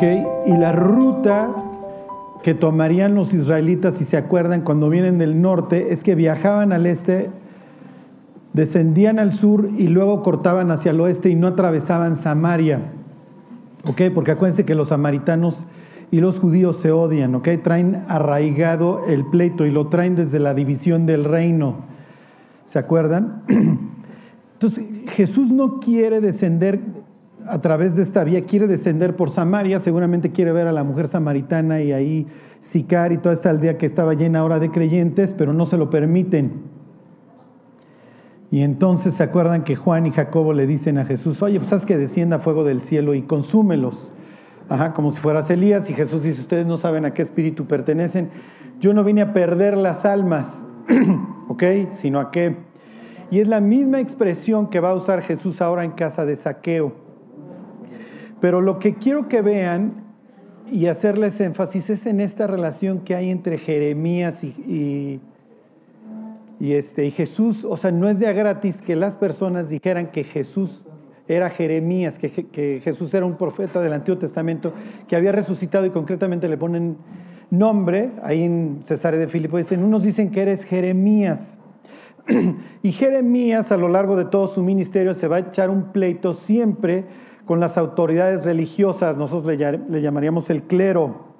¿ok? Y la ruta que tomarían los israelitas, si se acuerdan, cuando vienen del norte, es que viajaban al este, descendían al sur y luego cortaban hacia el oeste y no atravesaban Samaria. ¿Ok? Porque acuérdense que los samaritanos y los judíos se odian, ¿ok? Traen arraigado el pleito y lo traen desde la división del reino. ¿Se acuerdan? Entonces, Jesús no quiere descender a través de esta vía, quiere descender por Samaria, seguramente quiere ver a la mujer samaritana y ahí Sicar y toda esta aldea que estaba llena ahora de creyentes, pero no se lo permiten. Y entonces se acuerdan que Juan y Jacobo le dicen a Jesús, oye, pues haz que descienda fuego del cielo y consúmelos. Ajá, como si fueras Elías. Y Jesús dice, ustedes no saben a qué espíritu pertenecen. Yo no vine a perder las almas, ¿ok? Sino a qué. Y es la misma expresión que va a usar Jesús ahora en casa de saqueo. Pero lo que quiero que vean y hacerles énfasis es en esta relación que hay entre Jeremías y, y, este, y Jesús. O sea, no es de a gratis que las personas dijeran que Jesús era Jeremías, que, Jesús era un profeta del Antiguo Testamento que había resucitado y concretamente le ponen nombre, ahí en Cesare de Filipo dicen, unos dicen que eres Jeremías. y Jeremías a lo largo de todo su ministerio se va a echar un pleito siempre con las autoridades religiosas, nosotros le, le llamaríamos el clero.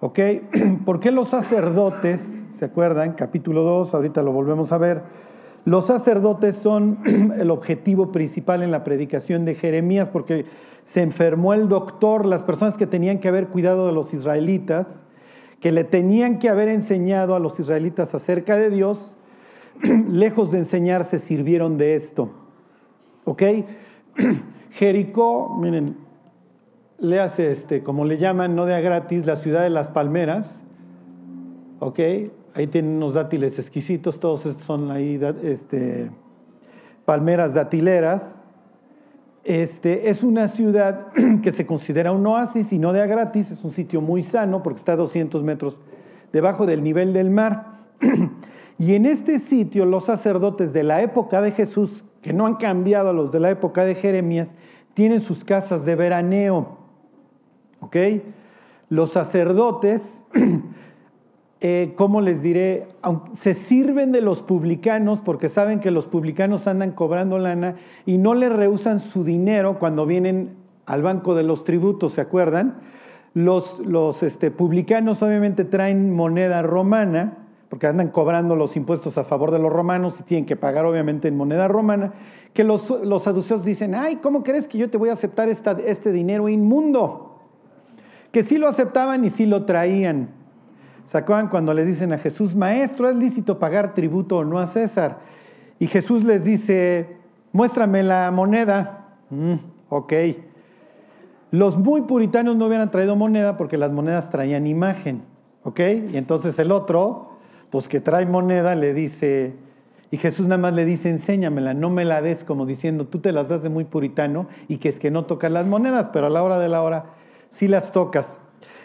¿Ok? ¿Por qué los sacerdotes, se acuerdan? Capítulo 2, ahorita lo volvemos a ver los sacerdotes son el objetivo principal en la predicación de Jeremías porque se enfermó el doctor, las personas que tenían que haber cuidado de los israelitas, que le tenían que haber enseñado a los israelitas acerca de Dios, lejos de enseñar, se sirvieron de esto. ¿Ok? Jericó, miren, le hace este, como le llaman, no de a gratis, la ciudad de las palmeras. ¿Ok? Ahí tienen unos dátiles exquisitos, todos estos son ahí este, palmeras datileras. Este, es una ciudad que se considera un oasis y no de a gratis, es un sitio muy sano porque está a 200 metros debajo del nivel del mar. Y en este sitio los sacerdotes de la época de Jesús, que no han cambiado a los de la época de Jeremías, tienen sus casas de veraneo. ¿Ok? Los sacerdotes eh, ¿cómo les diré? Se sirven de los publicanos porque saben que los publicanos andan cobrando lana y no le rehusan su dinero cuando vienen al banco de los tributos, ¿se acuerdan? Los, los este, publicanos obviamente traen moneda romana porque andan cobrando los impuestos a favor de los romanos y tienen que pagar obviamente en moneda romana, que los, los saduceos dicen, ay, ¿cómo crees que yo te voy a aceptar este dinero inmundo? Que sí lo aceptaban y sí lo traían. ¿Se acuerdan cuando le dicen a Jesús, maestro, es lícito pagar tributo o no a César? Y Jesús les dice, muéstrame la moneda. Mm, ok. Los muy puritanos no hubieran traído moneda porque las monedas traían imagen. ¿Ok? Y entonces el otro, pues que trae moneda, le dice, y Jesús nada más le dice, enséñamela, no me la des como diciendo, tú te las das de muy puritano y que es que no tocas las monedas, pero a la hora de la hora sí las tocas.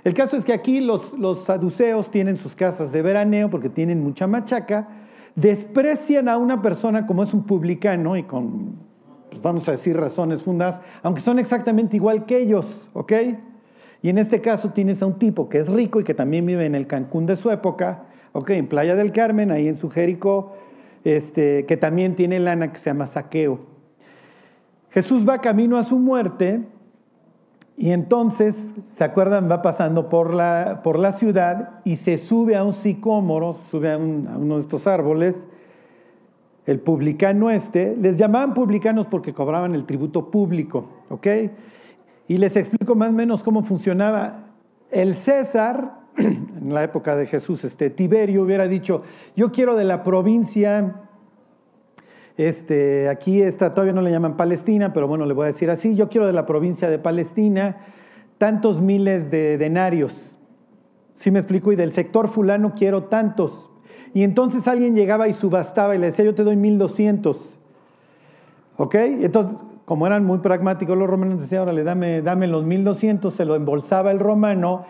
El caso es que aquí los, saduceos tienen sus casas de veraneo porque tienen mucha machaca, desprecian a una persona como es un publicano y con, pues vamos a decir, razones fundadas, aunque son exactamente igual que ellos, ¿ok? Y en este caso tienes a un tipo que es rico y que también vive en el Cancún de su época, ¿ok? En Playa del Carmen, ahí en su Jericó, este, que también tiene lana que se llama saqueo. Jesús va camino a su muerte y entonces, ¿se acuerdan? Va pasando por la, por la ciudad y se sube a un sicómoro, sube a, uno de estos árboles, el publicano este, les llamaban publicanos porque cobraban el tributo público, ¿ok? Y les explico más o menos cómo funcionaba. El César, en la época de Jesús, este Tiberio hubiera dicho, yo quiero de la provincia este, aquí está, todavía no le llaman Palestina, pero bueno, le voy a decir así, yo quiero de la provincia de Palestina tantos miles de denarios. ¿Sí me explico? Y del sector fulano quiero tantos. Y entonces alguien llegaba y subastaba y le decía, yo te doy 1200. ¿Ok? Entonces, como eran muy pragmáticos los romanos, decía, órale, dame, dame los 1200, se lo embolsaba el romano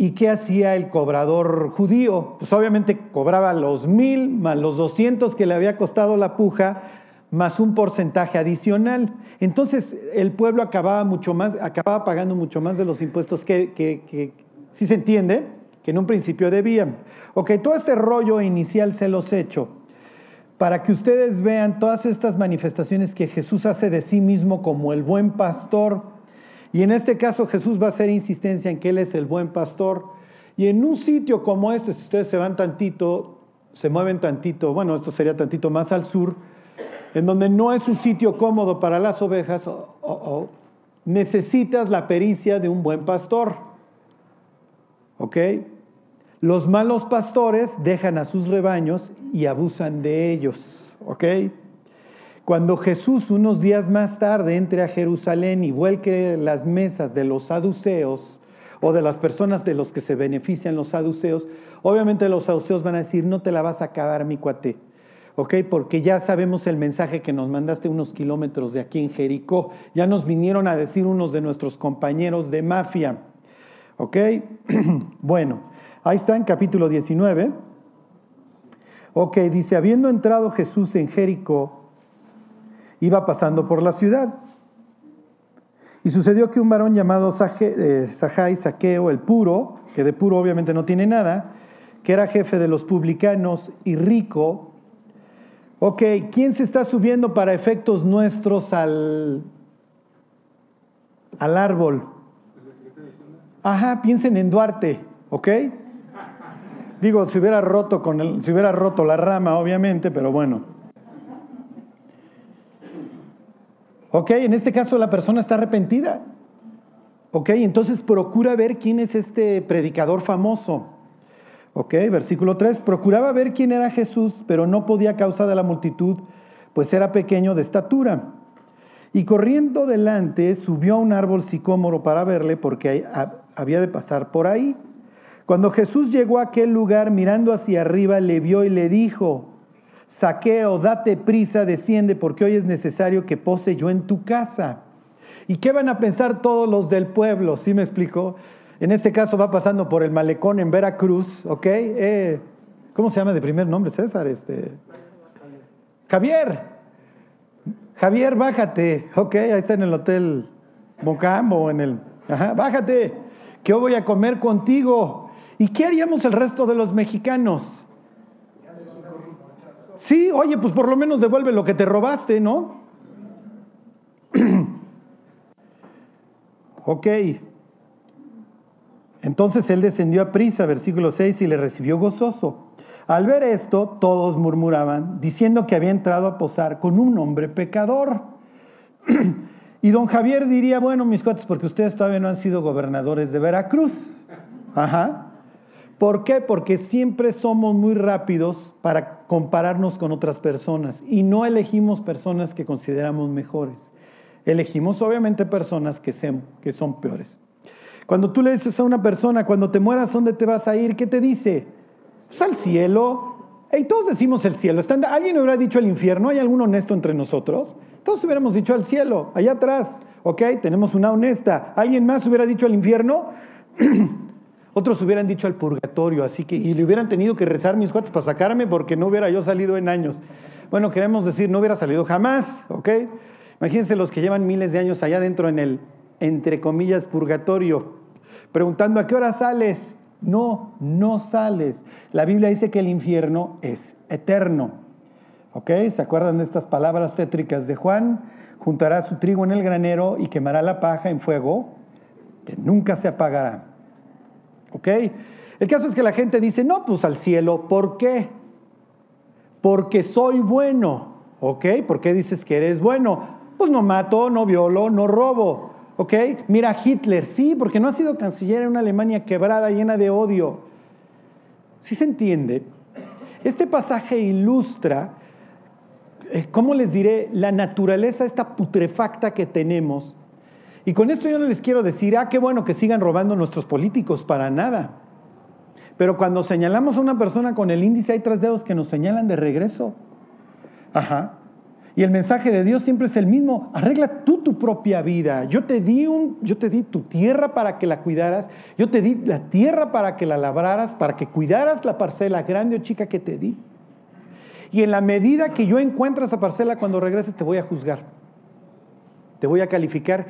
¿Y qué hacía el cobrador judío? Pues obviamente cobraba los mil más los doscientos que le había costado la puja, más un porcentaje adicional. Entonces el pueblo acababa, mucho más, acababa pagando mucho más de los impuestos que, que, si se entiende, que en un principio debían. Ok, todo este rollo inicial se los he hecho para que ustedes vean todas estas manifestaciones que Jesús hace de sí mismo como el buen pastor. Y en este caso Jesús va a hacer insistencia en que Él es el buen pastor. Y en un sitio como este, si ustedes se van tantito, se mueven tantito, bueno, esto sería tantito más al sur, en donde no es un sitio cómodo para las ovejas, necesitas la pericia de un buen pastor. ¿Ok? Los malos pastores dejan a sus rebaños y abusan de ellos. ¿Ok? Cuando Jesús unos días más tarde entre a Jerusalén y vuelque las mesas de los saduceos o de las personas de los que se benefician los saduceos, obviamente los saduceos van a decir, no te la vas a acabar mi cuate. ¿ok? Porque ya sabemos el mensaje que nos mandaste unos kilómetros de aquí en Jericó. Ya nos vinieron a decir unos de nuestros compañeros de mafia, ¿ok? bueno, ahí está en capítulo 19. Ok, dice, habiendo entrado Jesús en Jericó, iba pasando por la ciudad. Y sucedió que un varón llamado eh, Sajai, Saqueo, el puro, que de puro obviamente no tiene nada, que era jefe de los publicanos y rico, Ok, ¿quién se está subiendo para efectos nuestros al, al árbol? Ajá, piensen en Duarte, ¿ok? Digo, si hubiera roto con el, si hubiera roto la rama, obviamente, pero bueno. Ok, en este caso la persona está arrepentida. Ok, entonces procura ver quién es este predicador famoso. Ok, versículo 3. Procuraba ver quién era Jesús, pero no podía a causa de la multitud, pues era pequeño de estatura. Y corriendo delante, subió a un árbol sicómoro para verle, porque había de pasar por ahí. Cuando Jesús llegó a aquel lugar, mirando hacia arriba, le vio y le dijo, Saqueo, date prisa, desciende, porque hoy es necesario que pose yo en tu casa. ¿Y qué van a pensar todos los del pueblo? ¿Sí me explicó? En este caso va pasando por el malecón en Veracruz, ¿ok? Eh, ¿Cómo se llama de primer nombre, César? Este, Javier. Javier, bájate. Ok, ahí está en el hotel Mocambo, en el... Ajá, bájate, que hoy voy a comer contigo. ¿Y qué haríamos el resto de los mexicanos? Sí, oye, pues por lo menos devuelve lo que te robaste, ¿no? ok, entonces él descendió a prisa, versículo 6, y le recibió gozoso. Al ver esto, todos murmuraban, diciendo que había entrado a posar con un hombre pecador. y don Javier diría, bueno, mis cuates, porque ustedes todavía no han sido gobernadores de Veracruz. Ajá. ¿Por qué? Porque siempre somos muy rápidos para compararnos con otras personas y no elegimos personas que consideramos mejores. Elegimos obviamente personas que, que son peores. Cuando tú le dices a una persona, cuando te mueras, ¿dónde te vas a ir? ¿Qué te dice? Pues al cielo. Y todos decimos el cielo. ¿Alguien hubiera dicho el infierno? ¿Hay algún honesto entre nosotros? Todos hubiéramos dicho al cielo, allá atrás. ¿Ok? Tenemos una honesta. ¿Alguien más hubiera dicho al infierno? Otros hubieran dicho al purgatorio, así que, y le hubieran tenido que rezar mis cuates para sacarme porque no hubiera yo salido en años. Bueno, queremos decir, no hubiera salido jamás, ¿ok? Imagínense los que llevan miles de años allá dentro en el, entre comillas, purgatorio preguntando a qué hora sales. No, no sales. La Biblia dice que el infierno es eterno. ¿Ok? ¿Se acuerdan de estas palabras tétricas de Juan? Juntará su trigo en el granero y quemará la paja en fuego que nunca se apagará. ¿Ok? El caso es que la gente dice, no, pues al cielo, ¿por qué? Porque soy bueno. ¿Ok? ¿Por qué dices que eres bueno? Pues no mato, no violo, no robo. ¿Ok? Mira Hitler, sí, porque no ha sido canciller en una Alemania quebrada, llena de odio. ¿Sí se entiende? Este pasaje ilustra, eh, ¿cómo les diré? La naturaleza esta putrefacta que tenemos. Y con esto yo no les quiero decir, ah, qué bueno que sigan robando nuestros políticos, para nada. Pero cuando señalamos a una persona con el índice, hay tres dedos que nos señalan de regreso. Ajá. Y el mensaje de Dios siempre es el mismo. Arregla tú tu propia vida. Yo te di un, yo te di tu tierra para que la cuidaras. Yo te di la tierra para que la labraras, para que cuidaras la parcela grande o chica que te di. Y en la medida que yo encuentre esa parcela cuando regrese, te voy a juzgar. Te voy a calificar.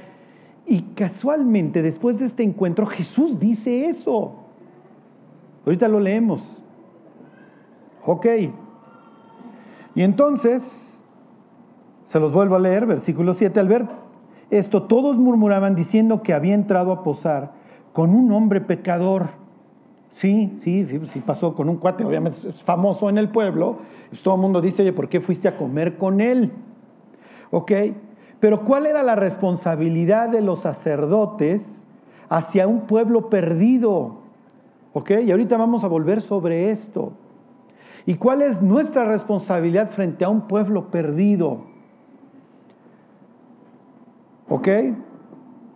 Y casualmente, después de este encuentro, Jesús dice eso. Ahorita lo leemos. Ok. Y entonces, se los vuelvo a leer, versículo 7, al ver esto, todos murmuraban diciendo que había entrado a posar con un hombre pecador. Sí, sí, sí, sí pasó con un cuate, obviamente es famoso en el pueblo. Pues todo el mundo dice, oye, ¿por qué fuiste a comer con él? ¿Ok? Pero ¿cuál era la responsabilidad de los sacerdotes hacia un pueblo perdido? ¿Ok? Y ahorita vamos a volver sobre esto. ¿Y cuál es nuestra responsabilidad frente a un pueblo perdido? ¿Ok?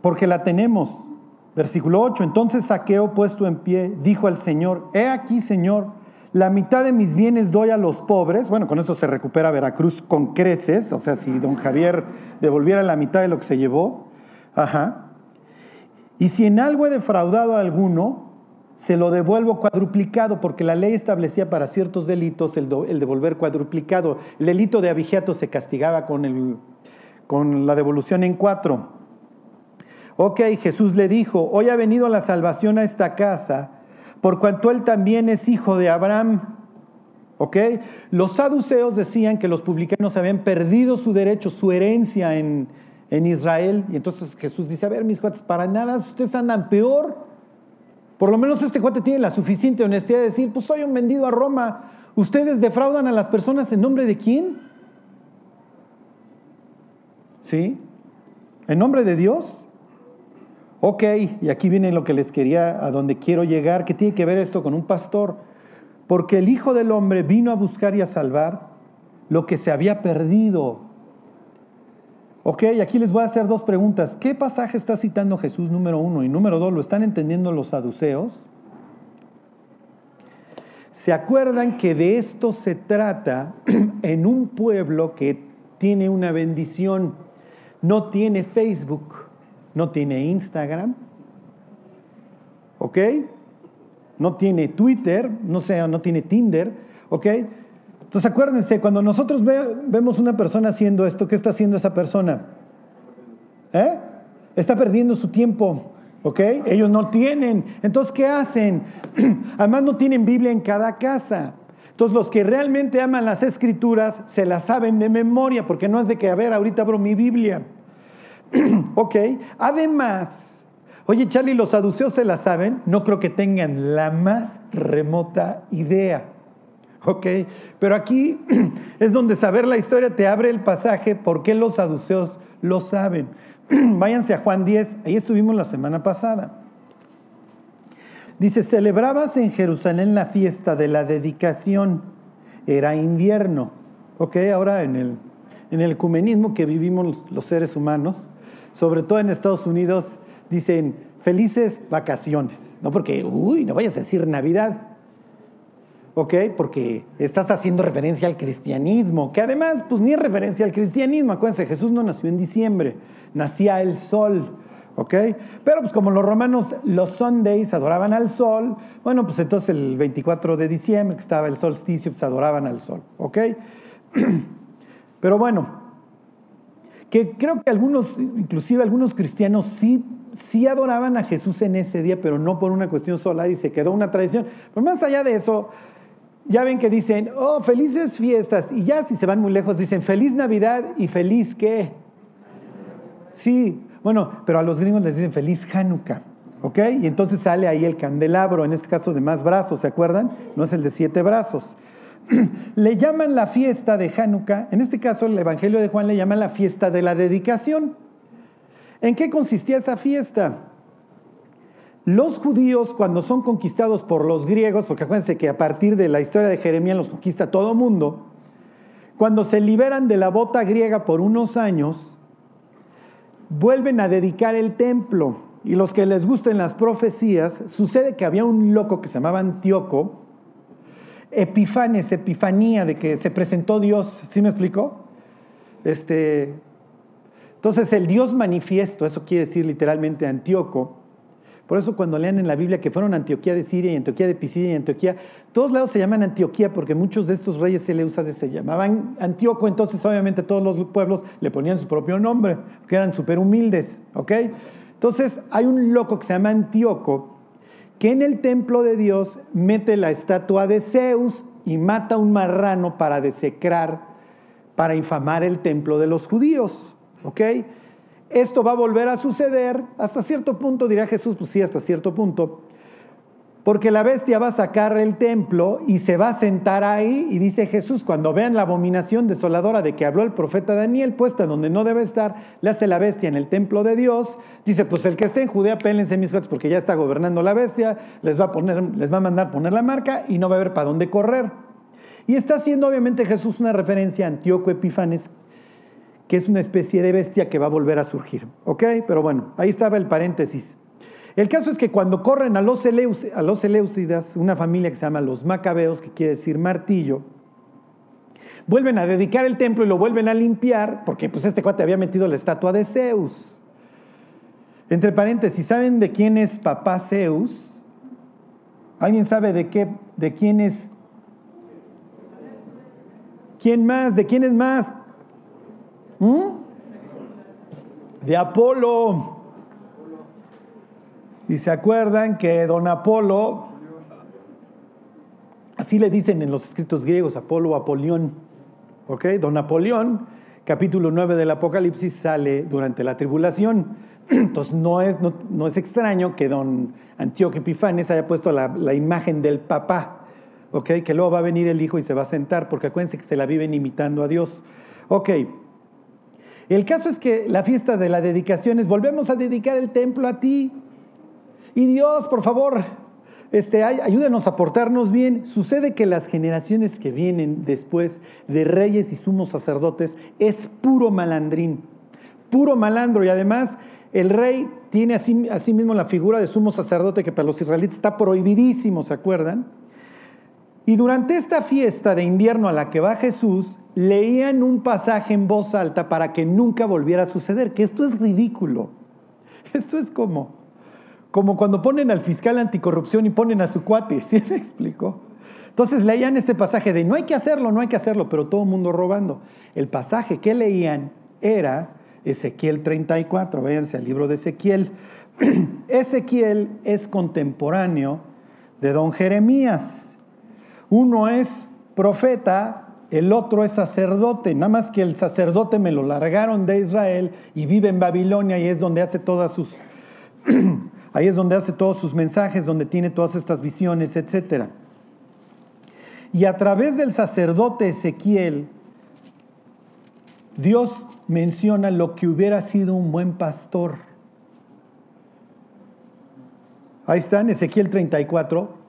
Porque la tenemos. Versículo 8. Entonces Saqueo, puesto en pie, dijo al Señor, he aquí, Señor, la mitad de mis bienes doy a los pobres. Bueno, con eso se recupera Veracruz con creces. O sea, si don Javier devolviera la mitad de lo que se llevó. Ajá. Y si en algo he defraudado a alguno, se lo devuelvo cuadruplicado, porque la ley establecía para ciertos delitos el, devolver cuadruplicado. El delito de abigeato se castigaba con, con la devolución en cuatro. Ok, Jesús le dijo, hoy ha venido la salvación a esta casa, por cuanto él también es hijo de Abraham. ¿Ok? Los saduceos decían que los publicanos habían perdido su derecho, su herencia en, en Israel. Y entonces Jesús dice, a ver, mis cuates, para nada, ustedes andan peor. Por lo menos este cuate tiene la suficiente honestidad de decir, pues soy un vendido a Roma. ¿Ustedes defraudan a las personas en nombre de quién? ¿Sí? ¿En nombre de Dios? Ok, y aquí viene lo que les quería, a donde quiero llegar, que tiene que ver esto con un pastor. Porque el Hijo del Hombre vino a buscar y a salvar lo que se había perdido. Ok, aquí les voy a hacer dos preguntas. ¿Qué pasaje está citando Jesús número uno? Y número dos, ¿lo están entendiendo los saduceos? ¿Se acuerdan que de esto se trata en un pueblo que tiene una bendición? No tiene Facebook no tiene Instagram, ¿ok? No tiene Twitter, no, sé, no tiene Tinder, ¿ok? Entonces acuérdense, cuando nosotros vemos una persona haciendo esto, ¿qué está haciendo esa persona? ¿Eh? Está perdiendo su tiempo, ¿ok? Ellos no tienen. Entonces, ¿qué hacen? Además, no tienen Biblia en cada casa. Entonces, los que realmente aman las escrituras se las saben de memoria, porque no es de que, a ver, ahorita abro mi Biblia. ok, además, oye Charlie, los saduceos se la saben, no creo que tengan la más remota idea. Ok, pero aquí es donde saber la historia te abre el pasaje, ¿por qué los saduceos lo saben? Váyanse a Juan 10, ahí estuvimos la semana pasada. Dice, celebrabas en Jerusalén la fiesta de la dedicación, era invierno. Ok, ahora en el, en el ecumenismo que vivimos los seres humanos, sobre todo en Estados Unidos, dicen felices vacaciones. No porque, uy, no vayas a decir Navidad. ¿Ok? Porque estás haciendo referencia al cristianismo, que además, pues ni es referencia al cristianismo. Acuérdense, Jesús no nació en diciembre, nacía el sol. ¿Ok? Pero pues como los romanos los Sundays adoraban al sol, bueno, pues entonces el 24 de diciembre, que estaba el solsticio, pues adoraban al sol. ¿Ok? Pero bueno, que creo que algunos, inclusive algunos cristianos, sí, sí adoraban a Jesús en ese día, pero no por una cuestión solar y se quedó una tradición. Pero más allá de eso, ya ven que dicen, oh, felices fiestas, y ya si se van muy lejos, dicen feliz Navidad y feliz qué. Sí, bueno, pero a los gringos les dicen feliz Hanukkah. ¿Ok? Y entonces sale ahí el candelabro, en este caso de más brazos, ¿se acuerdan? No es el de siete brazos. le llaman la fiesta de Hanukkah, en este caso el Evangelio de Juan le llama la fiesta de la dedicación. ¿En qué consistía esa fiesta? Los judíos cuando son conquistados por los griegos, porque acuérdense que a partir de la historia de Jeremías los conquista todo mundo, cuando se liberan de la bota griega por unos años, vuelven a dedicar el templo. Y los que les gusten las profecías, sucede que había un loco que se llamaba Antíoco, epifanes, epifanía, de que se presentó Dios, ¿sí me explicó? Este, entonces el Dios manifiesto, eso quiere decir literalmente Antíoco, Por eso cuando lean en la Biblia que fueron Antioquía de Siria y Antioquía de Pisidia y Antioquía, todos lados se llaman Antioquía porque muchos de estos reyes Seleucidas se llamaban Antíoco, entonces obviamente todos los pueblos le ponían su propio nombre, que eran súper humildes, ¿ok? Entonces hay un loco que se llama Antíoco, que en el templo de Dios mete la estatua de Zeus y mata a un marrano para desecrar, para infamar el templo de los judíos, ¿ok? Esto va a volver a suceder hasta cierto punto, dirá Jesús, pues sí, hasta cierto punto, porque la bestia va a sacar el templo y se va a sentar ahí y dice Jesús, cuando vean la abominación desoladora de que habló el profeta Daniel, puesta donde no debe estar, le hace la bestia en el templo de Dios, dice, pues el que esté en Judea, pélense mis hijos porque ya está gobernando la bestia, les va a, poner, les va a mandar poner la marca y no va a haber para dónde correr. Y está haciendo obviamente Jesús una referencia a Antíoco Epifanes, que es una especie de bestia que va a volver a surgir. ¿Ok? Pero bueno, ahí estaba el paréntesis. El caso es que cuando corren a los, a los una familia que se llama los Macabeos, que quiere decir martillo, vuelven a dedicar el templo y lo vuelven a limpiar, porque pues este cuate había metido la estatua de Zeus. Entre paréntesis, ¿saben de quién es papá Zeus? ¿Alguien sabe de qué, de quién es? ¿Quién más? ¿De quién es más? ¿Mm? De Apolo. Y se acuerdan que don Apolo, así le dicen en los escritos griegos, Apolo Apolión. ¿Ok? Don Apolión, capítulo 9 del Apocalipsis, sale durante la tribulación. Entonces no es, no, es extraño que don Antíoco Epifanes haya puesto la, la imagen del papá. ¿Ok? Que luego va a venir el hijo y se va a sentar, porque acuérdense que se la viven imitando a Dios. Ok. El caso es que la fiesta de la dedicación es, volvemos a dedicar el templo a ti. Y Dios, por favor, este, ayúdenos a portarnos bien. Sucede que las generaciones que vienen después de reyes y sumos sacerdotes es puro malandrín, puro malandro. Y además el rey tiene así, así mismo la figura de sumo sacerdote que para los israelitas está prohibidísimo, ¿se acuerdan? Y durante esta fiesta de invierno a la que va Jesús, leían un pasaje en voz alta para que nunca volviera a suceder, que esto es ridículo. Esto es como, como cuando ponen al fiscal anticorrupción y ponen a su cuate, ¿sí me explico? Entonces leían este pasaje de no hay que hacerlo, no hay que hacerlo, pero todo el mundo robando. El pasaje que leían era Ezequiel 34, váyanse al libro de Ezequiel. Ezequiel es contemporáneo de don Jeremías. Uno es profeta, el otro es sacerdote, nada más que el sacerdote me lo largaron de Israel y vive en Babilonia y es donde hace todas sus ahí es donde hace todos sus mensajes, donde tiene todas estas visiones, etc. Y a través del sacerdote Ezequiel, Dios menciona lo que hubiera sido un buen pastor. Ahí está en Ezequiel 34.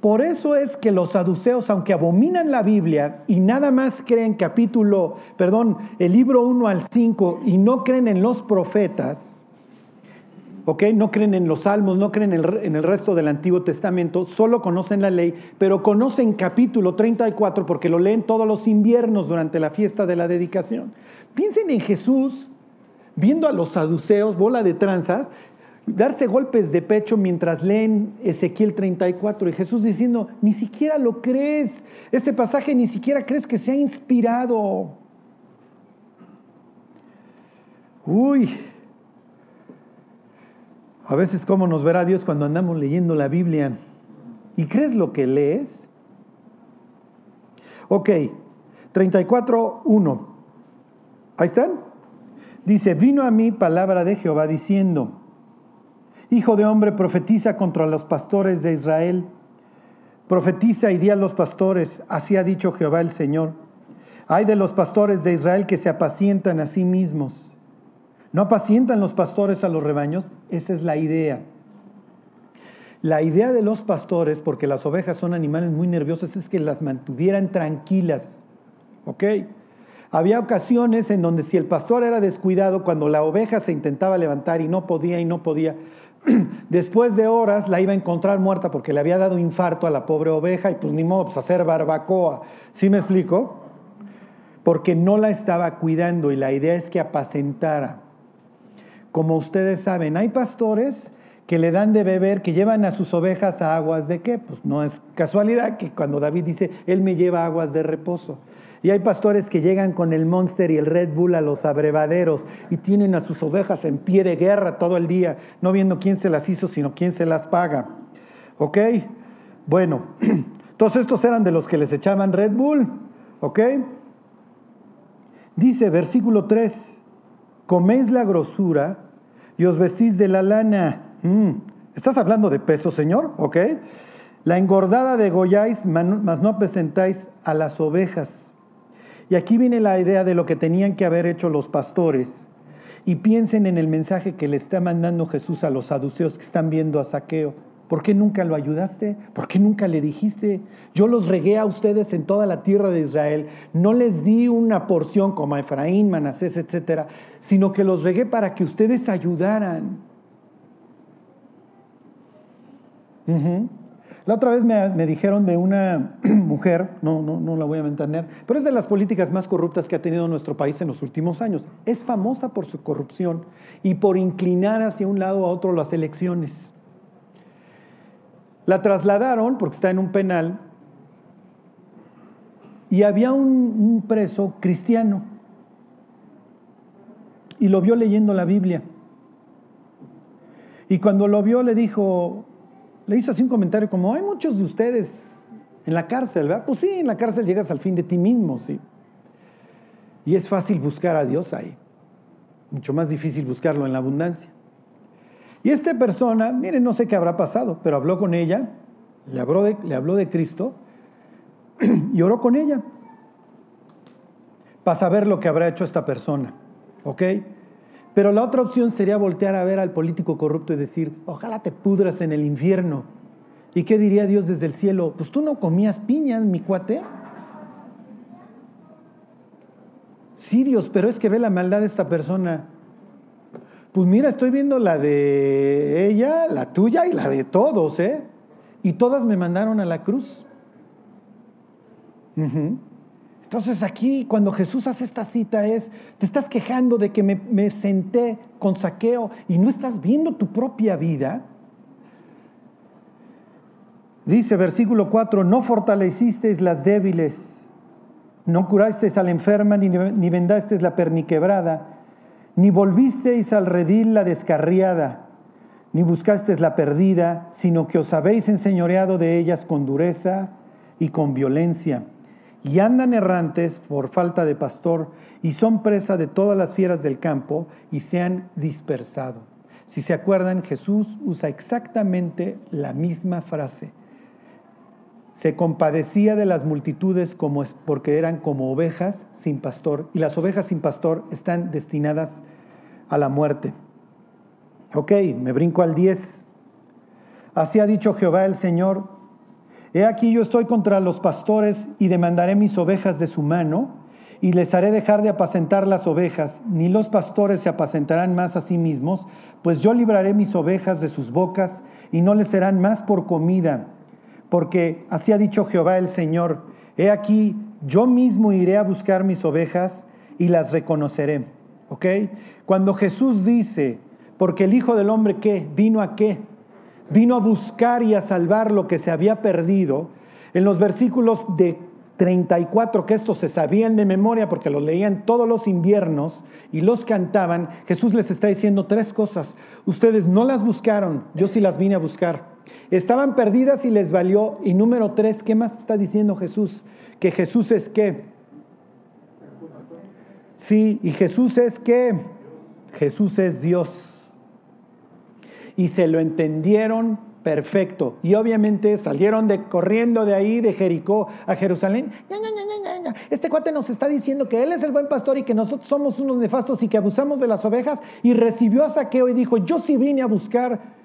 Por eso es que los saduceos, aunque abominan la Biblia y nada más creen capítulo, perdón, el libro 1 al 5 y no creen en los profetas, ¿ok? No creen en los salmos, no creen en el resto del Antiguo Testamento, solo conocen la ley, pero conocen capítulo 34 porque lo leen todos los inviernos durante la fiesta de la dedicación. Piensen en Jesús viendo a los saduceos, bola de tranzas, darse golpes de pecho mientras leen Ezequiel 34 y Jesús diciendo, ni siquiera lo crees, este pasaje ni siquiera crees que se ha inspirado. Uy, a veces cómo nos verá Dios cuando andamos leyendo la Biblia. ¿Y crees lo que lees? Ok, 34.1. Ahí están. Dice, vino a mí palabra de Jehová diciendo, Hijo de hombre, profetiza contra los pastores de Israel. Profetiza y di a los pastores, así ha dicho Jehová el Señor. Hay de los pastores de Israel que se apacientan a sí mismos. ¿No apacientan los pastores a los rebaños? Esa es la idea. La idea de los pastores, porque las ovejas son animales muy nerviosos, es que las mantuvieran tranquilas. ¿Ok? Había ocasiones en donde si el pastor era descuidado, cuando la oveja se intentaba levantar y no podía y no podía, Después de horas la iba a encontrar muerta porque le había dado infarto a la pobre oveja y pues ni modo, pues hacer barbacoa. ¿Sí me explico? Porque no la estaba cuidando y la idea es que apacentara. Como ustedes saben, hay pastores que le dan de beber, que llevan a sus ovejas a aguas de qué? Pues no es casualidad que cuando David dice, Él me lleva aguas de reposo. Y hay pastores que llegan con el Monster y el Red Bull a los abrevaderos y tienen a sus ovejas en pie de guerra todo el día, no viendo quién se las hizo, sino quién se las paga. ¿Ok? Bueno, todos estos eran de los que les echaban Red Bull. ¿Ok? Dice versículo 3, coméis la grosura y os vestís de la lana Mm. ¿Estás hablando de peso, Señor? ¿Ok? La engordada degolláis, mas no presentáis a las ovejas. Y aquí viene la idea de lo que tenían que haber hecho los pastores. Y piensen en el mensaje que le está mandando Jesús a los saduceos que están viendo a Saqueo. ¿Por qué nunca lo ayudaste? ¿Por qué nunca le dijiste? Yo los regué a ustedes en toda la tierra de Israel. No les di una porción como a Efraín, Manasés, etcétera, sino que los regué para que ustedes ayudaran. La otra vez me, dijeron de una mujer, no, no, no la voy a mantener, pero es de las políticas más corruptas que ha tenido nuestro país en los últimos años. Es famosa por su corrupción y por inclinar hacia un lado a otro las elecciones. La trasladaron, porque está en un penal, y había un preso cristiano y lo vio leyendo la Biblia. Y cuando lo vio le dijo, le hizo así un comentario como, hay muchos de ustedes en la cárcel, ¿verdad? Pues sí, en la cárcel llegas al fin de ti mismo, sí. Y es fácil buscar a Dios ahí. Mucho más difícil buscarlo en la abundancia. Y esta persona, miren, no sé qué habrá pasado, pero habló con ella, le habló de, le habló de Cristo y oró con ella para saber lo que habrá hecho esta persona. ¿Ok? Pero la otra opción sería voltear a ver al político corrupto y decir, ojalá te pudras en el infierno. ¿Y qué diría Dios desde el cielo? Pues tú no comías piñas, mi cuate. Sí, Dios, pero es que ve la maldad de esta persona. Pues mira, estoy viendo la de ella, la tuya y la de todos, ¿eh? Y todas me mandaron a la cruz. Entonces aquí cuando Jesús hace esta cita es, te estás quejando de que me, senté con saqueo y no estás viendo tu propia vida. Dice versículo 4, no fortalecisteis las débiles, no curasteis a la enferma, ni, ni vendasteis la perniquebrada, ni volvisteis al redil la descarriada, ni buscasteis la perdida, sino que os habéis enseñoreado de ellas con dureza y con violencia y andan errantes por falta de pastor y son presa de todas las fieras del campo y se han dispersado. Si se acuerdan, Jesús usa exactamente la misma frase. Se compadecía de las multitudes como porque eran como ovejas sin pastor y las ovejas sin pastor están destinadas a la muerte. Ok, me brinco al 10. Así ha dicho Jehová el Señor, He aquí yo estoy contra los pastores y demandaré mis ovejas de su mano y les haré dejar de apacentar las ovejas, ni los pastores se apacentarán más a sí mismos, pues yo libraré mis ovejas de sus bocas y no les serán más por comida, porque así ha dicho Jehová el Señor, he aquí yo mismo iré a buscar mis ovejas y las reconoceré. ¿Ok? Cuando Jesús dice, porque el Hijo del Hombre, ¿qué? ¿Vino a qué? vino a buscar y a salvar lo que se había perdido, en los versículos de 34, que estos se sabían de memoria porque los leían todos los inviernos y los cantaban, Jesús les está diciendo tres cosas. Ustedes no las buscaron, yo sí las vine a buscar. Estaban perdidas y les valió. Y número tres, ¿qué más está diciendo Jesús? Que Jesús es qué. Sí, y Jesús es qué. Jesús es Dios y se lo entendieron perfecto. Y obviamente salieron de, corriendo de ahí, de Jericó a Jerusalén. este cuate nos está diciendo que él es el buen pastor y que nosotros somos unos nefastos y que abusamos de las ovejas. Y recibió a Saqueo y dijo, yo sí vine a buscar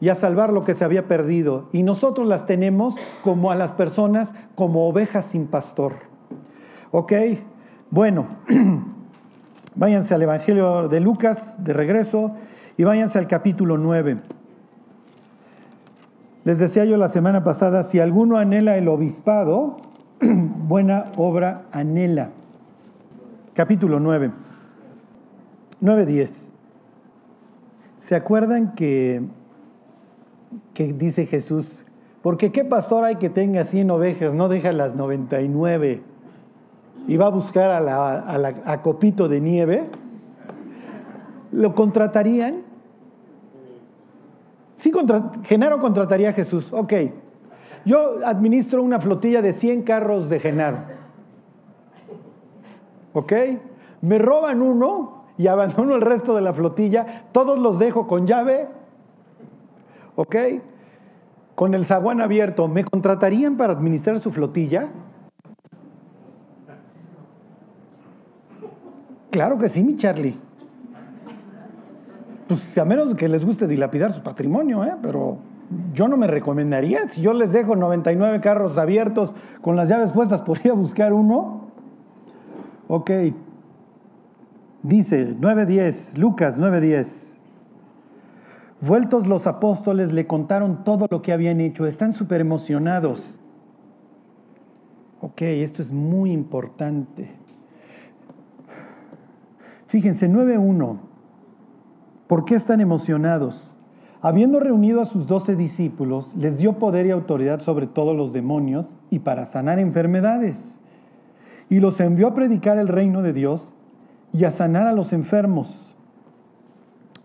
y a salvar lo que se había perdido. Y nosotros las tenemos como a las personas, como ovejas sin pastor. ¿Ok? Bueno, váyanse al Evangelio de Lucas de regreso. Y váyanse al capítulo 9. Les decía yo la semana pasada, si alguno anhela el obispado, buena obra anhela. Capítulo 9. 9.10. ¿Se acuerdan que que dice Jesús, porque qué pastor hay que tenga 100 ovejas, no deja las 99 y va a buscar a, la, Copito de nieve, ¿lo contratarían? Sí, Genaro contrataría a Jesús. Ok, yo administro una flotilla de 100 carros de Genaro. ¿Ok? Me roban uno y abandono el resto de la flotilla, todos los dejo con llave. ¿Ok? Con el zaguán abierto, ¿me contratarían para administrar su flotilla? Claro que sí, mi Charlie. Pues a menos que les guste dilapidar su patrimonio, ¿eh? pero yo no me recomendaría. Si yo les dejo 99 carros abiertos con las llaves puestas, ¿podría buscar uno? Ok. Dice 9.10, Lucas 9.10. Vueltos los apóstoles le contaron todo lo que habían hecho. Están súper emocionados. Ok, esto es muy importante. Fíjense, 9.1. ¿Por qué están emocionados? Habiendo reunido a sus doce discípulos, les dio poder y autoridad sobre todos los demonios y para sanar enfermedades. Y los envió a predicar el reino de Dios y a sanar a los enfermos.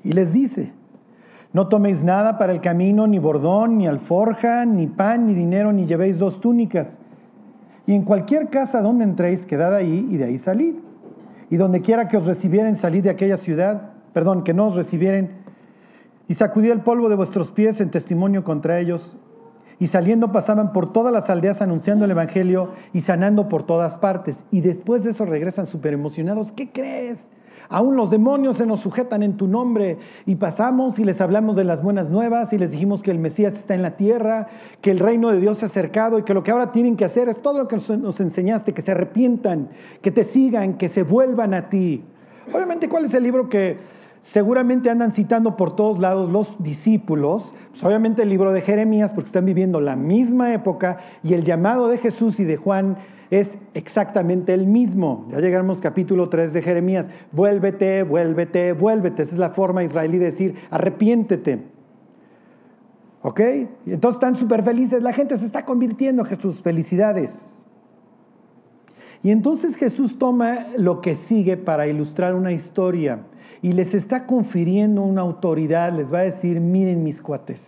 Y les dice, no toméis nada para el camino, ni bordón, ni alforja, ni pan, ni dinero, ni llevéis dos túnicas. Y en cualquier casa donde entréis, quedad ahí y de ahí salid y donde quiera que os recibieren, salid de aquella ciudad, perdón, que no os recibieren, y sacudí el polvo de vuestros pies en testimonio contra ellos. Y saliendo pasaban por todas las aldeas anunciando el Evangelio y sanando por todas partes. Y después de eso regresan súper emocionados. ¿Qué crees? Aún los demonios se nos sujetan en tu nombre. Y pasamos y les hablamos de las buenas nuevas y les dijimos que el Mesías está en la tierra, que el reino de Dios se ha acercado y que lo que ahora tienen que hacer es todo lo que nos enseñaste, que se arrepientan, que te sigan, que se vuelvan a ti. Obviamente, ¿cuál es el libro que seguramente andan citando por todos lados los discípulos? Pues obviamente el libro de Jeremías, porque están viviendo la misma época y el llamado de Jesús y de Juan es exactamente el mismo. Ya llegamos capítulo 3 de Jeremías. Vuélvete, vuélvete, vuélvete. Esa es la forma israelí de decir, arrepiéntete. ¿Ok? Entonces están súper felices. La gente se está convirtiendo, Jesús. Felicidades. Y entonces Jesús toma lo que sigue para ilustrar una historia y les está confiriendo una autoridad. Les va a decir, miren mis cuates.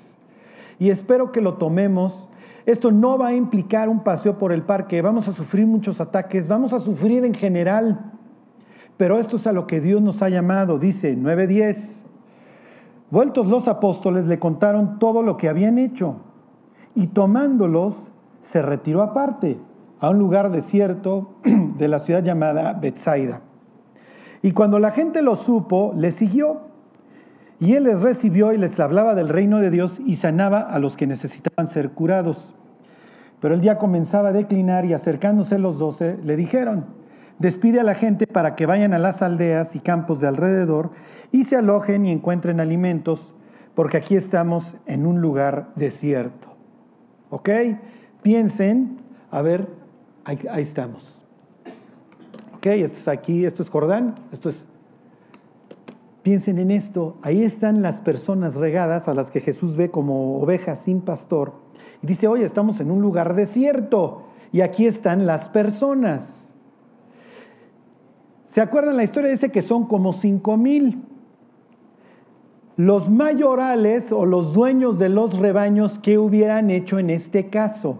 Y espero que lo tomemos esto no va a implicar un paseo por el parque, vamos a sufrir muchos ataques, vamos a sufrir en general, pero esto es a lo que Dios nos ha llamado, dice 9.10. Vueltos los apóstoles le contaron todo lo que habían hecho y tomándolos se retiró aparte a un lugar desierto de la ciudad llamada Bethsaida. Y cuando la gente lo supo, le siguió. Y él les recibió y les hablaba del reino de Dios y sanaba a los que necesitaban ser curados. Pero el día comenzaba a declinar y acercándose los doce, le dijeron, despide a la gente para que vayan a las aldeas y campos de alrededor y se alojen y encuentren alimentos, porque aquí estamos en un lugar desierto. ¿Ok? Piensen, a ver, ahí, estamos. ¿Ok? Esto es aquí, esto es Jordán, esto es Piensen en esto, ahí están las personas regadas a las que Jesús ve como ovejas sin pastor. Y dice, oye, estamos en un lugar desierto y aquí están las personas. ¿Se acuerdan la historia? Dice que son como cinco mil. Los mayorales o los dueños de los rebaños, ¿qué hubieran hecho en este caso?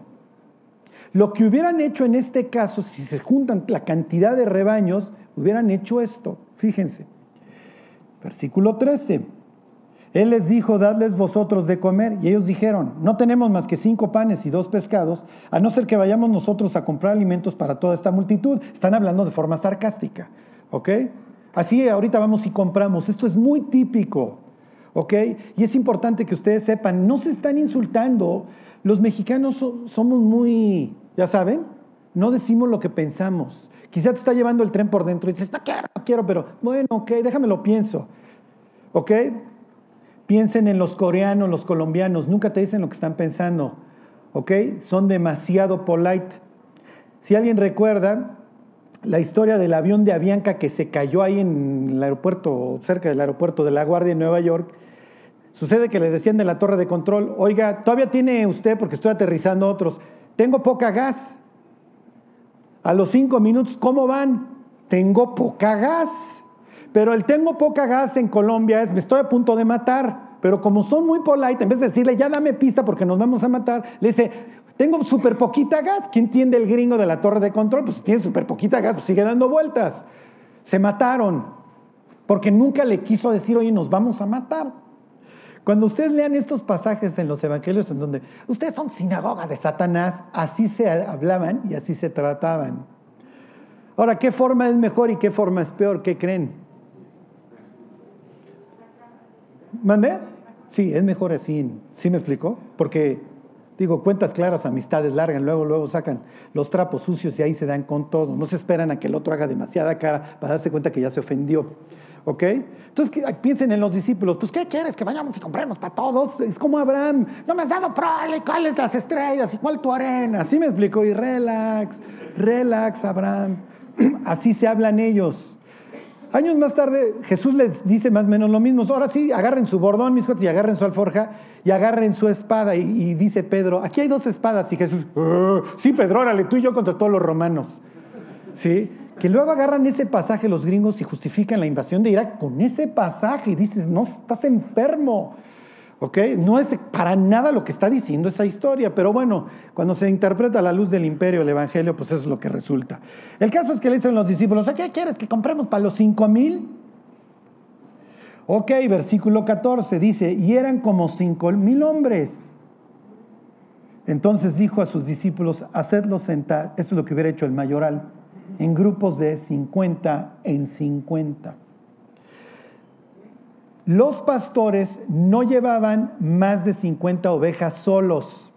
Lo que hubieran hecho en este caso, si se juntan la cantidad de rebaños, hubieran hecho esto. Fíjense. Versículo 13. Él les dijo, dadles vosotros de comer. Y ellos dijeron, no tenemos más que cinco panes y dos pescados, a no ser que vayamos nosotros a comprar alimentos para toda esta multitud. Están hablando de forma sarcástica. ¿Ok? Así ahorita vamos y compramos. Esto es muy típico. ¿Ok? Y es importante que ustedes sepan, no se están insultando. Los mexicanos somos muy, ya saben, no decimos lo que pensamos. Quizá te está llevando el tren por dentro y dices, no quiero, no quiero, pero bueno, ok, déjame lo pienso. ¿Ok? Piensen en los coreanos, los colombianos, nunca te dicen lo que están pensando. ¿Ok? Son demasiado polite. Si alguien recuerda la historia del avión de Avianca que se cayó ahí en el aeropuerto, cerca del aeropuerto de La Guardia en Nueva York, Sucede que le decían de la torre de control, oiga, todavía tiene usted, porque estoy aterrizando otros, tengo poca gas. A los cinco minutos, ¿cómo van? Tengo poca gas. Pero el tengo poca gas en Colombia es, me estoy a punto de matar. Pero como son muy polite, en vez de decirle, ya dame pista porque nos vamos a matar, le dice, tengo súper poquita gas. ¿Quién entiende el gringo de la torre de control? Pues tiene súper poquita gas, pues sigue dando vueltas. Se mataron. Porque nunca le quiso decir, oye, nos vamos a matar. Cuando ustedes lean estos pasajes en los evangelios en donde ustedes son sinagoga de Satanás, así se hablaban y así se trataban. Ahora, ¿qué forma es mejor y qué forma es peor? ¿Qué creen? ¿Mandé? Sí, es mejor así. ¿Sí me explico? Porque, digo, cuentas claras, amistades largan, luego, luego sacan los trapos sucios y ahí se dan con todo. No se esperan a que el otro haga demasiada cara para darse cuenta que ya se ofendió. ¿Ok? Entonces piensen en los discípulos, pues ¿qué quieres? Que vayamos y compremos para todos. Es como Abraham, no me has dado prole, ¿cuáles las estrellas? ¿Y cuál tu arena? Así me explicó, y relax, relax Abraham. Así se hablan ellos. Años más tarde Jesús les dice más o menos lo mismo. Ahora sí, agarren su bordón, mis cuates, y agarren su alforja y agarren su espada. Y, dice Pedro, aquí hay dos espadas. Y Jesús, ah, sí, Pedro, órale, tú y yo contra todos los romanos. ¿Sí? Que luego agarran ese pasaje los gringos y justifican la invasión de Irak con ese pasaje y dices, no, estás enfermo. ¿Ok? No es para nada lo que está diciendo esa historia, pero bueno, cuando se interpreta a la luz del imperio el evangelio, pues eso es lo que resulta. El caso es que le dicen los discípulos, ¿qué quieres? ¿Que compremos para los cinco mil? Ok, versículo 14 dice, y eran como cinco mil hombres. Entonces dijo a sus discípulos, hacedlos sentar. Eso es lo que hubiera hecho el mayoral en grupos de 50 en 50. Los pastores no llevaban más de 50 ovejas solos.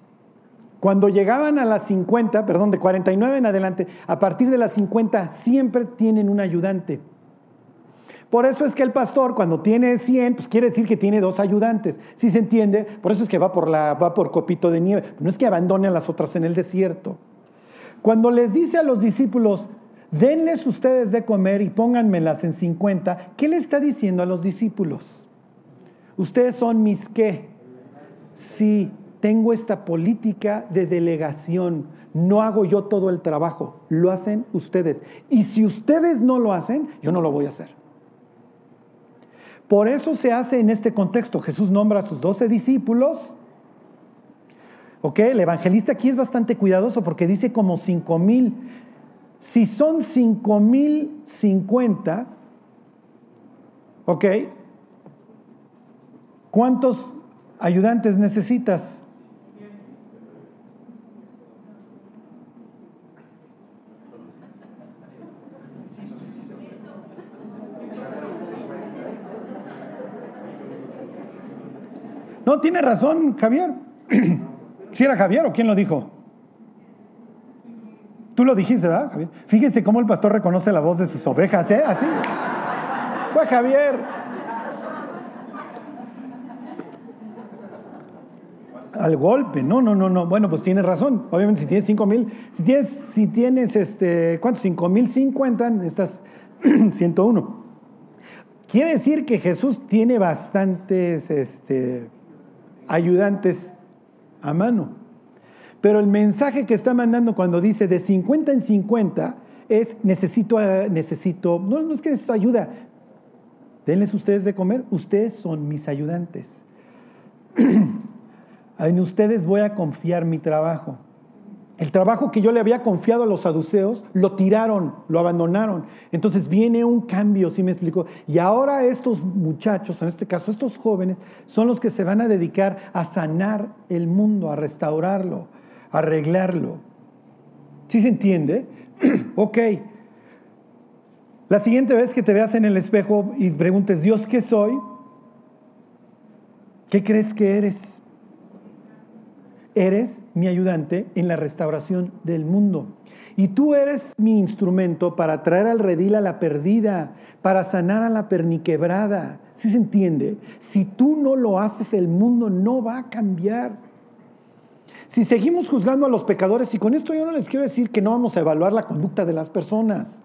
Cuando llegaban a las 50, perdón, de 49 en adelante, a partir de las 50 siempre tienen un ayudante. Por eso es que el pastor cuando tiene 100, pues quiere decir que tiene dos ayudantes. ¿Sí se entiende? Por eso es que va por, la, va por copito de nieve. No es que abandone a las otras en el desierto. Cuando les dice a los discípulos, denles ustedes de comer y pónganmelas en 50. ¿Qué le está diciendo a los discípulos? Ustedes son mis qué. Sí, tengo esta política de delegación. No hago yo todo el trabajo, lo hacen ustedes. Y si ustedes no lo hacen, yo no lo voy a hacer. Por eso se hace en este contexto. Jesús nombra a sus doce discípulos. ¿Ok? El evangelista aquí es bastante cuidadoso porque dice como cinco mil. Si son 5050, ¿ok? ¿Cuántos ayudantes necesitas? No, tiene razón, Javier. ¿Si era Javier o quién lo dijo? Tú lo dijiste, ¿verdad, Javier? Fíjense cómo el pastor reconoce la voz de sus ovejas, ¿eh? Así. Fue Javier. Al golpe, no, no, no, no. Bueno, pues tienes razón. Obviamente, si tienes cinco mil, si tienes, si tienes este, ¿cuántos? Cinco mil cincuenta, estás 101. Quiere decir que Jesús tiene bastantes este, ayudantes a mano. Pero el mensaje que está mandando cuando dice de 50 en 50 es necesito, eh, necesito, no, es que necesito ayuda, denles ustedes de comer, ustedes son mis ayudantes. en ustedes voy a confiar mi trabajo. El trabajo que yo le había confiado a los saduceos, lo tiraron, lo abandonaron. Entonces viene un cambio, ¿sí me explico? Y ahora estos muchachos, en este caso estos jóvenes, son los que se van a dedicar a sanar el mundo, a restaurarlo, arreglarlo. ¿Sí se entiende? ok. La siguiente vez que te veas en el espejo y preguntes, Dios, ¿qué soy? ¿Qué crees que eres? Eres mi ayudante en la restauración del mundo. Y tú eres mi instrumento para traer al redil a la perdida, para sanar a la perniquebrada. ¿Sí se entiende? Si tú no lo haces, el mundo no va a cambiar. Si seguimos juzgando a los pecadores, y con esto yo no les quiero decir que no vamos a evaluar la conducta de las personas,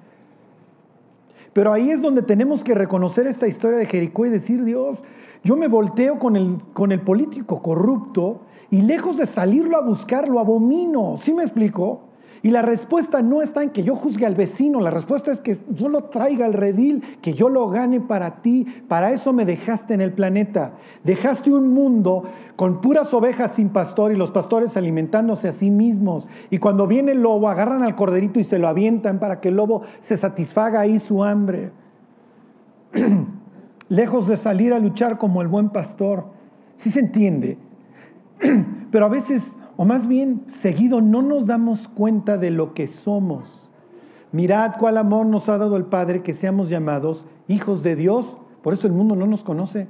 Pero ahí es donde tenemos que reconocer esta historia de Jericó y decir, Dios, yo me volteo con el, con el político corrupto y lejos de salirlo a buscar, lo abomino. ¿Sí me explico? Y la respuesta no está en que yo juzgue al vecino, la respuesta es que yo lo traiga al redil, que yo lo gane para ti. Para eso me dejaste en el planeta. Dejaste un mundo con puras ovejas sin pastor y los pastores alimentándose a sí mismos. Y cuando viene el lobo, agarran al corderito y se lo avientan para que el lobo se satisfaga ahí su hambre. Lejos de salir a luchar como el buen pastor. Sí se entiende. Pero a veces o más bien seguido no nos damos cuenta de lo que somos. Mirad cuál amor nos ha dado el Padre que seamos llamados hijos de Dios. Por eso el mundo no nos conoce,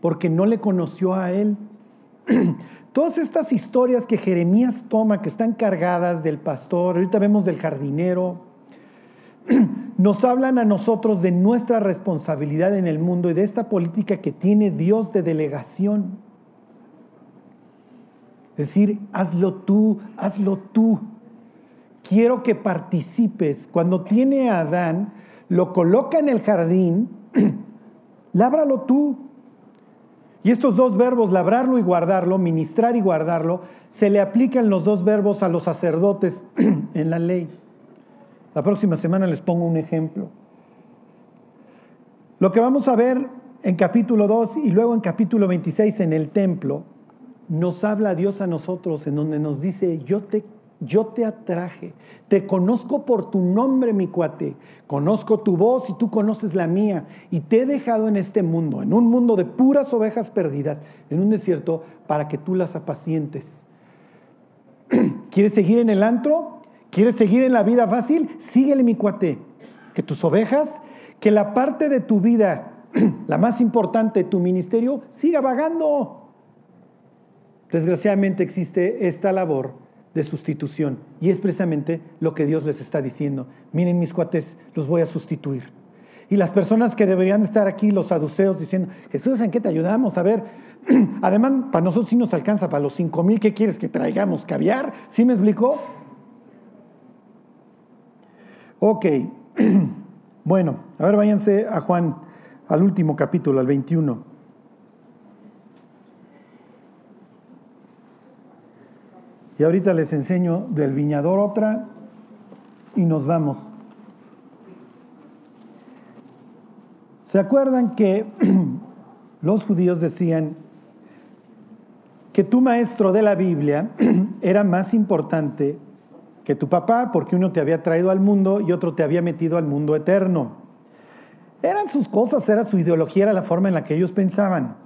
porque no le conoció a Él. Todas estas historias que Jeremías toma, que están cargadas del pastor, ahorita vemos del jardinero, nos hablan a nosotros de nuestra responsabilidad en el mundo y de esta política que tiene Dios de delegación decir, hazlo tú, hazlo tú. Quiero que participes. Cuando tiene a Adán, lo coloca en el jardín, lábralo tú. Y estos dos verbos, labrarlo y guardarlo, ministrar y guardarlo, se le aplican los dos verbos a los sacerdotes en la ley. La próxima semana les pongo un ejemplo. Lo que vamos a ver en capítulo 2 y luego en capítulo 26 en el templo nos habla Dios a nosotros en donde nos dice, yo te, yo te atraje, te conozco por tu nombre, mi cuate, conozco tu voz y tú conoces la mía, y te he dejado en este mundo, en un mundo de puras ovejas perdidas, en un desierto, para que tú las apacientes. ¿Quieres seguir en el antro? ¿Quieres seguir en la vida fácil? Síguele, mi cuate, que tus ovejas, que la parte de tu vida, la más importante, tu ministerio, siga vagando. Desgraciadamente existe esta labor de sustitución y es precisamente lo que Dios les está diciendo. Miren mis cuates, los voy a sustituir. Y las personas que deberían estar aquí, los saduceos, diciendo, Jesús, ¿en qué te ayudamos? A ver, además, para nosotros sí nos alcanza, para los cinco mil, ¿qué quieres que traigamos? ¿Caviar? ¿Sí me explicó? Ok, bueno, a ver, váyanse a Juan, al último capítulo, al 21. Y ahorita les enseño del viñador otra y nos vamos. ¿Se acuerdan que los judíos decían que tu maestro de la Biblia era más importante que tu papá porque uno te había traído al mundo y otro te había metido al mundo eterno? Eran sus cosas, era su ideología, era la forma en la que ellos pensaban.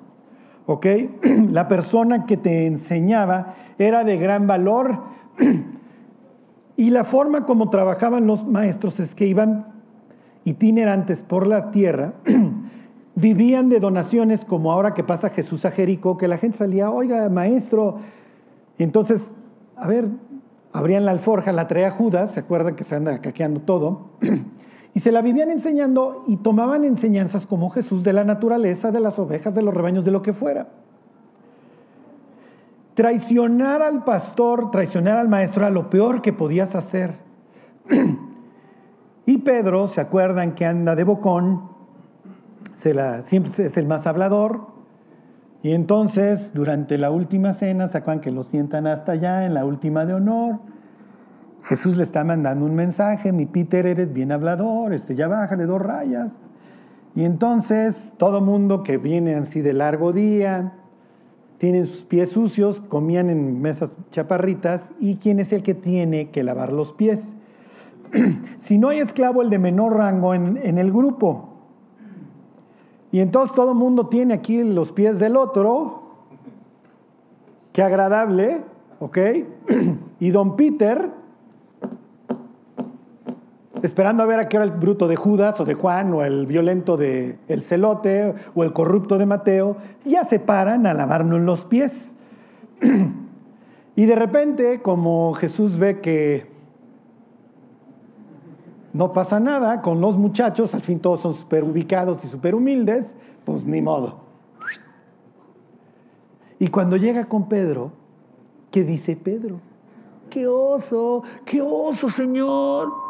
¿Ok? La persona que te enseñaba era de gran valor y la forma como trabajaban los maestros es que iban itinerantes por la tierra, vivían de donaciones como ahora que pasa Jesús a Jericó, que la gente salía, oiga, maestro, entonces, a ver, abrían la alforja, la traía Judas, ¿se acuerdan que se anda caqueando todo? Y se la vivían enseñando y tomaban enseñanzas como Jesús de la naturaleza, de las ovejas, de los rebaños, de lo que fuera. Traicionar al pastor, traicionar al maestro era lo peor que podías hacer. y Pedro, ¿se acuerdan que anda de bocón? Siempre es el más hablador. Y entonces, durante la última cena, ¿se acuerdan que lo sientan hasta allá en la última de honor? Jesús le está mandando un mensaje, mi Peter eres bien hablador, este, ya bájale dos rayas. Y entonces todo mundo que viene así de largo día, tienen sus pies sucios, comían en mesas chaparritas, y quién es el que tiene que lavar los pies. si no hay esclavo, el de menor rango en, en el grupo. Y entonces todo mundo tiene aquí los pies del otro. Qué agradable, ¿ok? y don Peter esperando a ver a qué era el bruto de Judas o de Juan o el violento de el celote o el corrupto de Mateo, ya se paran a lavarnos los pies. y de repente, como Jesús ve que no pasa nada con los muchachos, al fin todos son súper ubicados y súper humildes, pues ni modo. Y cuando llega con Pedro, ¿qué dice Pedro? ¡Qué oso! ¡Qué oso, Señor!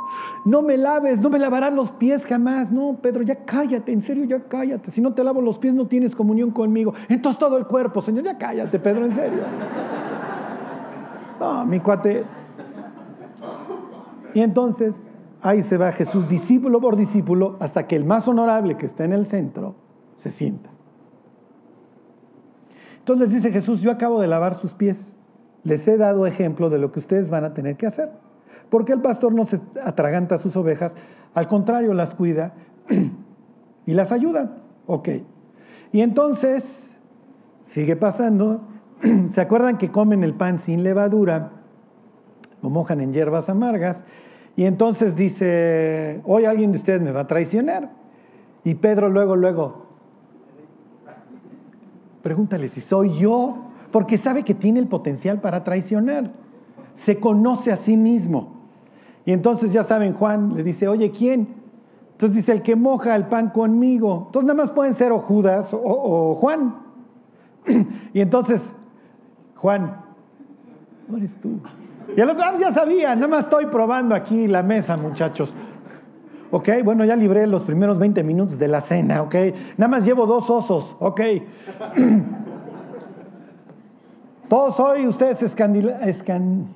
No me laves, no me lavarás los pies jamás. No, Pedro, ya cállate, en serio, ya cállate. Si no te lavo los pies no tienes comunión conmigo. Entonces todo el cuerpo, Señor, ya cállate, Pedro, en serio. No, mi cuate. Y entonces ahí se va Jesús discípulo por discípulo hasta que el más honorable que está en el centro se sienta. Entonces dice Jesús, yo acabo de lavar sus pies. Les he dado ejemplo de lo que ustedes van a tener que hacer. Porque el pastor no se atraganta a sus ovejas, al contrario, las cuida y las ayuda. Ok. Y entonces, sigue pasando, ¿se acuerdan que comen el pan sin levadura? Lo mojan en hierbas amargas. Y entonces dice, hoy alguien de ustedes me va a traicionar. Y Pedro luego, luego, Pregúntale si soy yo, porque sabe que tiene el potencial para traicionar. Se conoce a sí mismo. Y entonces ya saben, Juan le dice, oye, ¿quién? Entonces dice, el que moja el pan conmigo. Entonces nada más pueden ser o Judas o, Juan. y entonces, Juan, no eres tú. Y el otro, ah, ya sabía, nada más estoy probando aquí la mesa, muchachos. Ok, bueno, ya libré los primeros 20 minutos de la cena, ok. Nada más llevo dos osos, ok. Todos hoy ustedes escan...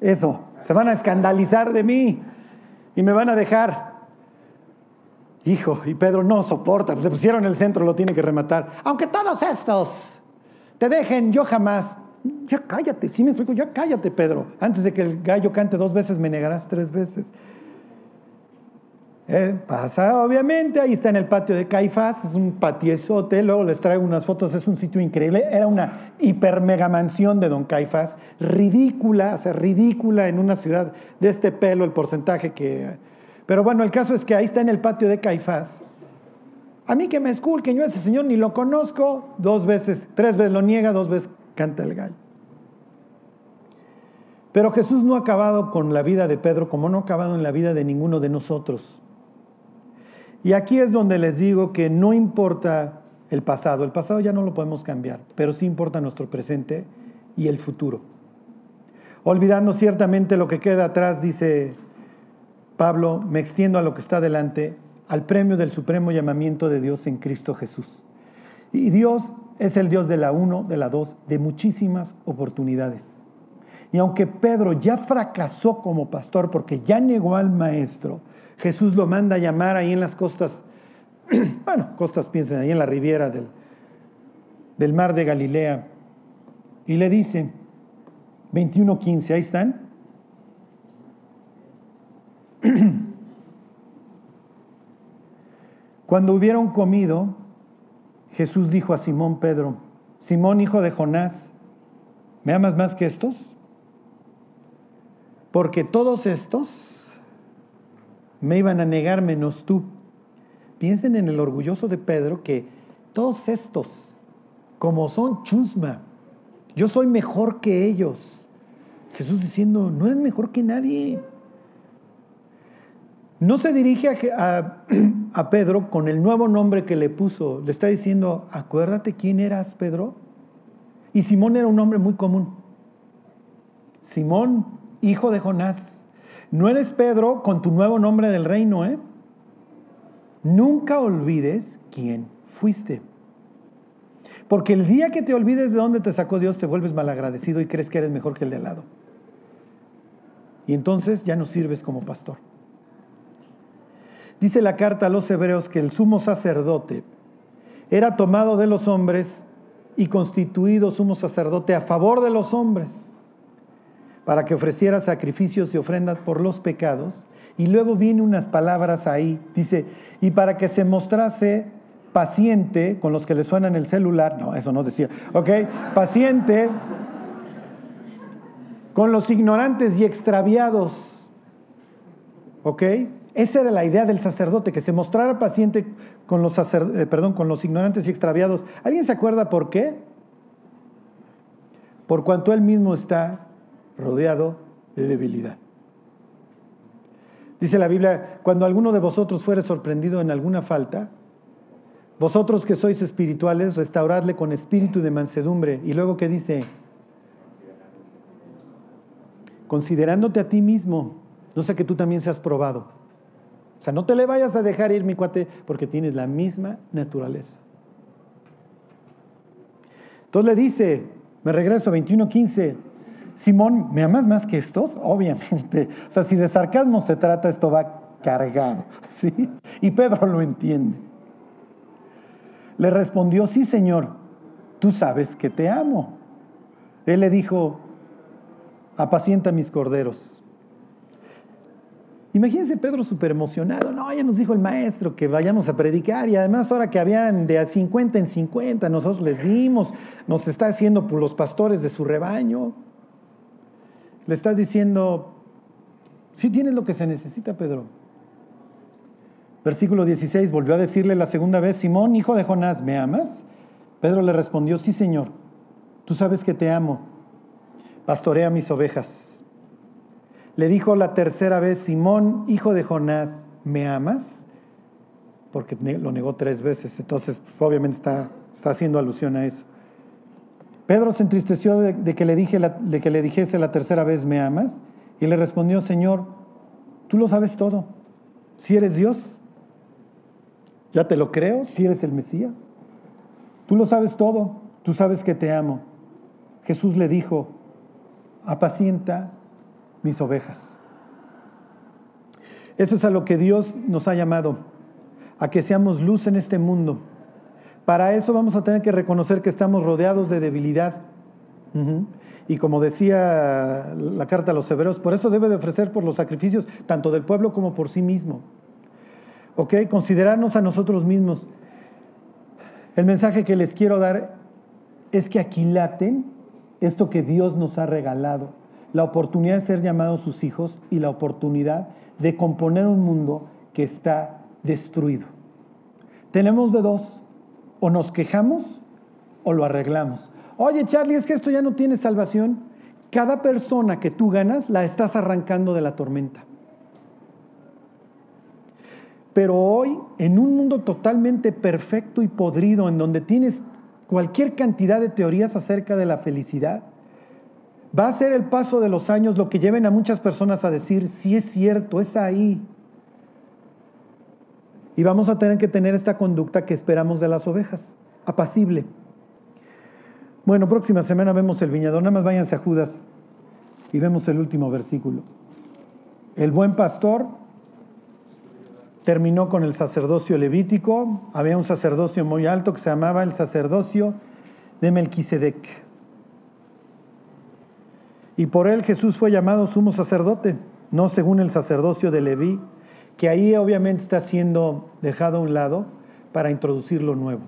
Eso, se van a escandalizar de mí y me van a dejar. Hijo, y Pedro no soporta, se pusieron en el centro, lo tiene que rematar. Aunque todos estos te dejen, yo jamás. Ya cállate, sí me explico, ya cállate, Pedro. Antes de que el gallo cante dos veces, me negarás tres veces. Eh, pasa, obviamente, ahí está en el patio de Caifás, es un patiezote, luego les traigo unas fotos, es un sitio increíble, era una hiper mega mansión de Don Caifás, ridícula, o sea, ridícula en una ciudad de este pelo, el porcentaje que... Pero bueno, el caso es que ahí está en el patio de Caifás. A mí que me esculquen, yo a ese señor ni lo conozco, dos veces, tres veces lo niega, dos veces canta el gallo. Pero Jesús no ha acabado con la vida de Pedro como no ha acabado en la vida de ninguno de nosotros. Y aquí es donde les digo que no importa el pasado, el pasado ya no lo podemos cambiar, pero sí importa nuestro presente y el futuro. Olvidando ciertamente lo que queda atrás, dice Pablo, me extiendo a lo que está delante, al premio del supremo llamamiento de Dios en Cristo Jesús. Y Dios es el Dios de la uno, de la dos, de muchísimas oportunidades. Y aunque Pedro ya fracasó como pastor porque ya negó al maestro, Jesús lo manda a llamar ahí en las costas, bueno, costas piensen, ahí en la riviera del, del mar de Galilea, y le dice, 21.15, ahí están. Cuando hubieron comido, Jesús dijo a Simón Pedro, Simón hijo de Jonás, ¿me amas más que estos? Porque todos estos me iban a negar menos tú. Piensen en el orgulloso de Pedro que todos estos, como son chusma, yo soy mejor que ellos. Jesús diciendo, no eres mejor que nadie. No se dirige a, a, Pedro con el nuevo nombre que le puso. Le está diciendo, acuérdate quién eras, Pedro. Y Simón era un hombre muy común. Simón, hijo de Jonás. No eres Pedro con tu nuevo nombre del reino, ¿eh? Nunca olvides quién fuiste. Porque el día que te olvides de dónde te sacó Dios, te vuelves malagradecido y crees que eres mejor que el de al lado. Y entonces ya no sirves como pastor. Dice la carta a los hebreos que el sumo sacerdote era tomado de los hombres y constituido sumo sacerdote a favor de los hombres para que ofreciera sacrificios y ofrendas por los pecados. Y luego viene unas palabras ahí, dice, y para que se mostrase paciente con los que le suenan el celular, no, eso no decía, ok, paciente con los ignorantes y extraviados, ok, esa era la idea del sacerdote, que se mostrara paciente con los, eh, perdón, con los ignorantes y extraviados. ¿Alguien se acuerda por qué? Por cuanto él mismo está rodeado de debilidad. Dice la Biblia, cuando alguno de vosotros fuere sorprendido en alguna falta, vosotros que sois espirituales, restauradle con espíritu de mansedumbre. Y luego que dice, considerándote a ti mismo, no sea que tú también seas probado. O sea, no te le vayas a dejar ir, mi cuate, porque tienes la misma naturaleza. Entonces le dice, me regreso a 21.15, Simón, ¿me amas más que estos? Obviamente. O sea, si de sarcasmo se trata, esto va cargado. ¿sí? Y Pedro lo entiende. Le respondió, sí, Señor, tú sabes que te amo. Él le dijo, apacienta mis corderos. Imagínense Pedro súper emocionado, no, ya nos dijo el maestro que vayamos a predicar y además ahora que habían de a 50 en 50, nosotros les dimos, nos está haciendo los pastores de su rebaño. Le está diciendo, sí tienes lo que se necesita, Pedro. Versículo 16, volvió a decirle la segunda vez, Simón, hijo de Jonás, ¿me amas? Pedro le respondió, sí, Señor, tú sabes que te amo, pastorea mis ovejas. Le dijo la tercera vez, Simón, hijo de Jonás, ¿me amas? Porque lo negó tres veces, entonces pues, obviamente está, está, haciendo alusión a eso. Pedro se entristeció de, que le dije que le dijese la tercera vez, ¿me amas? Y le respondió, Señor, tú lo sabes todo. Si eres Dios, ya te lo creo, si eres el Mesías. Tú lo sabes todo, tú sabes que te amo. Jesús le dijo, apacienta mis ovejas. Eso es a lo que Dios nos ha llamado, a que seamos luz en este mundo. Para eso vamos a tener que reconocer que estamos rodeados de debilidad. Y como decía la carta a los hebreos, por eso debe de ofrecer por los sacrificios tanto del pueblo como por sí mismo. ¿Ok? Considerarnos a nosotros mismos. El mensaje que les quiero dar es que aquilaten esto que Dios nos ha regalado la oportunidad de ser llamados sus hijos y la oportunidad de componer un mundo que está destruido. Tenemos de dos, o nos quejamos o lo arreglamos. Oye Charlie, es que esto ya no tiene salvación. Cada persona que tú ganas la estás arrancando de la tormenta. Pero hoy, en un mundo totalmente perfecto y podrido, en donde tienes cualquier cantidad de teorías acerca de la felicidad, Va a ser el paso de los años lo que lleven a muchas personas a decir, sí es cierto, es ahí. Y vamos a tener que tener esta conducta que esperamos de las ovejas, apacible. Bueno, próxima semana vemos el viñador, nada más váyanse a Judas y vemos el último versículo. El buen pastor terminó con el sacerdocio levítico, había un sacerdocio muy alto que se llamaba el sacerdocio de Melquisedec y por él Jesús fue llamado sumo sacerdote, no según el sacerdocio de Leví, que ahí obviamente está siendo dejado a un lado para introducir lo nuevo.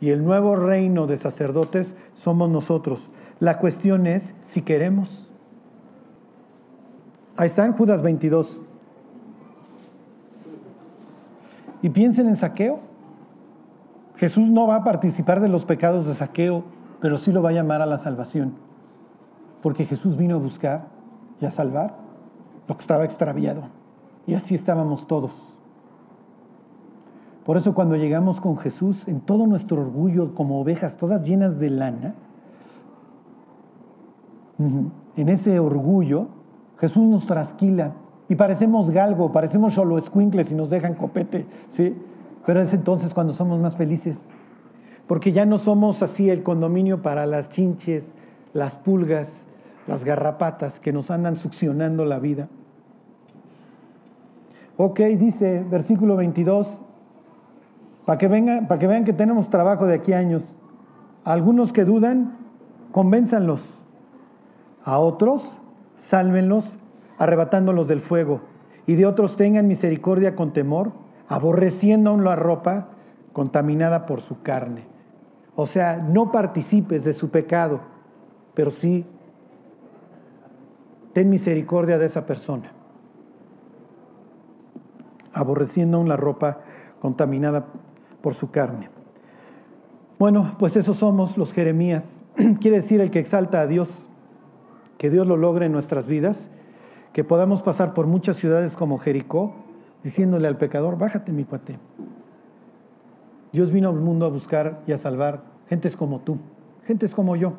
Y el nuevo reino de sacerdotes somos nosotros. La cuestión es si queremos. Ahí está en Judas 22. Y piensen en saqueo. Jesús no va a participar de los pecados de saqueo, pero sí lo va a llamar a la salvación porque Jesús vino a buscar y a salvar lo que estaba extraviado. Y así estábamos todos. Por eso cuando llegamos con Jesús, en todo nuestro orgullo, como ovejas, todas llenas de lana, en ese orgullo, Jesús nos trasquila y parecemos galgo, parecemos solo escuincles y nos dejan copete, ¿sí? Pero es entonces cuando somos más felices, porque ya no somos así el condominio para las chinches, las pulgas, las garrapatas que nos andan succionando la vida. Ok, dice versículo 22, para que, vengan, que vean que tenemos trabajo de aquí a años. algunos que dudan, convénzanlos. A otros, sálvenlos, arrebatándolos del fuego. Y de otros tengan misericordia con temor, aborreciendo aún la ropa contaminada por su carne. O sea, no participes de su pecado, pero sí ten misericordia de esa persona, aborreciendo aún la ropa contaminada por su carne. Bueno, pues esos somos los Jeremías. Quiere decir el que exalta a Dios, que Dios lo logre en nuestras vidas, que podamos pasar por muchas ciudades como Jericó, diciéndole al pecador, bájate mi cuate. Dios vino al mundo a buscar y a salvar gentes como tú, gentes como yo,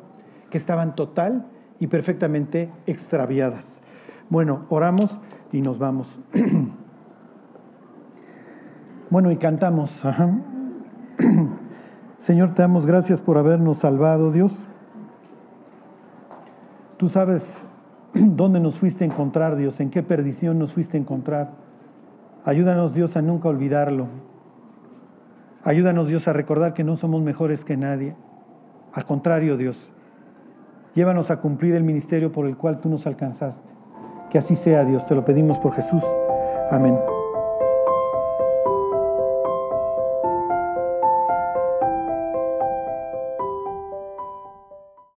que estaban total y perfectamente extraviadas. Bueno, oramos. y nos vamos. bueno, y cantamos. Señor, te damos gracias por habernos salvado, Dios. Tú sabes dónde nos fuiste a encontrar, Dios, en qué perdición nos fuiste a encontrar. Ayúdanos, Dios, a nunca olvidarlo. Ayúdanos, Dios, a recordar que no somos mejores que nadie. Al contrario, Dios, llévanos a cumplir el ministerio por el cual tú nos alcanzaste. Que así sea, Dios, te lo pedimos por Jesús. Amén.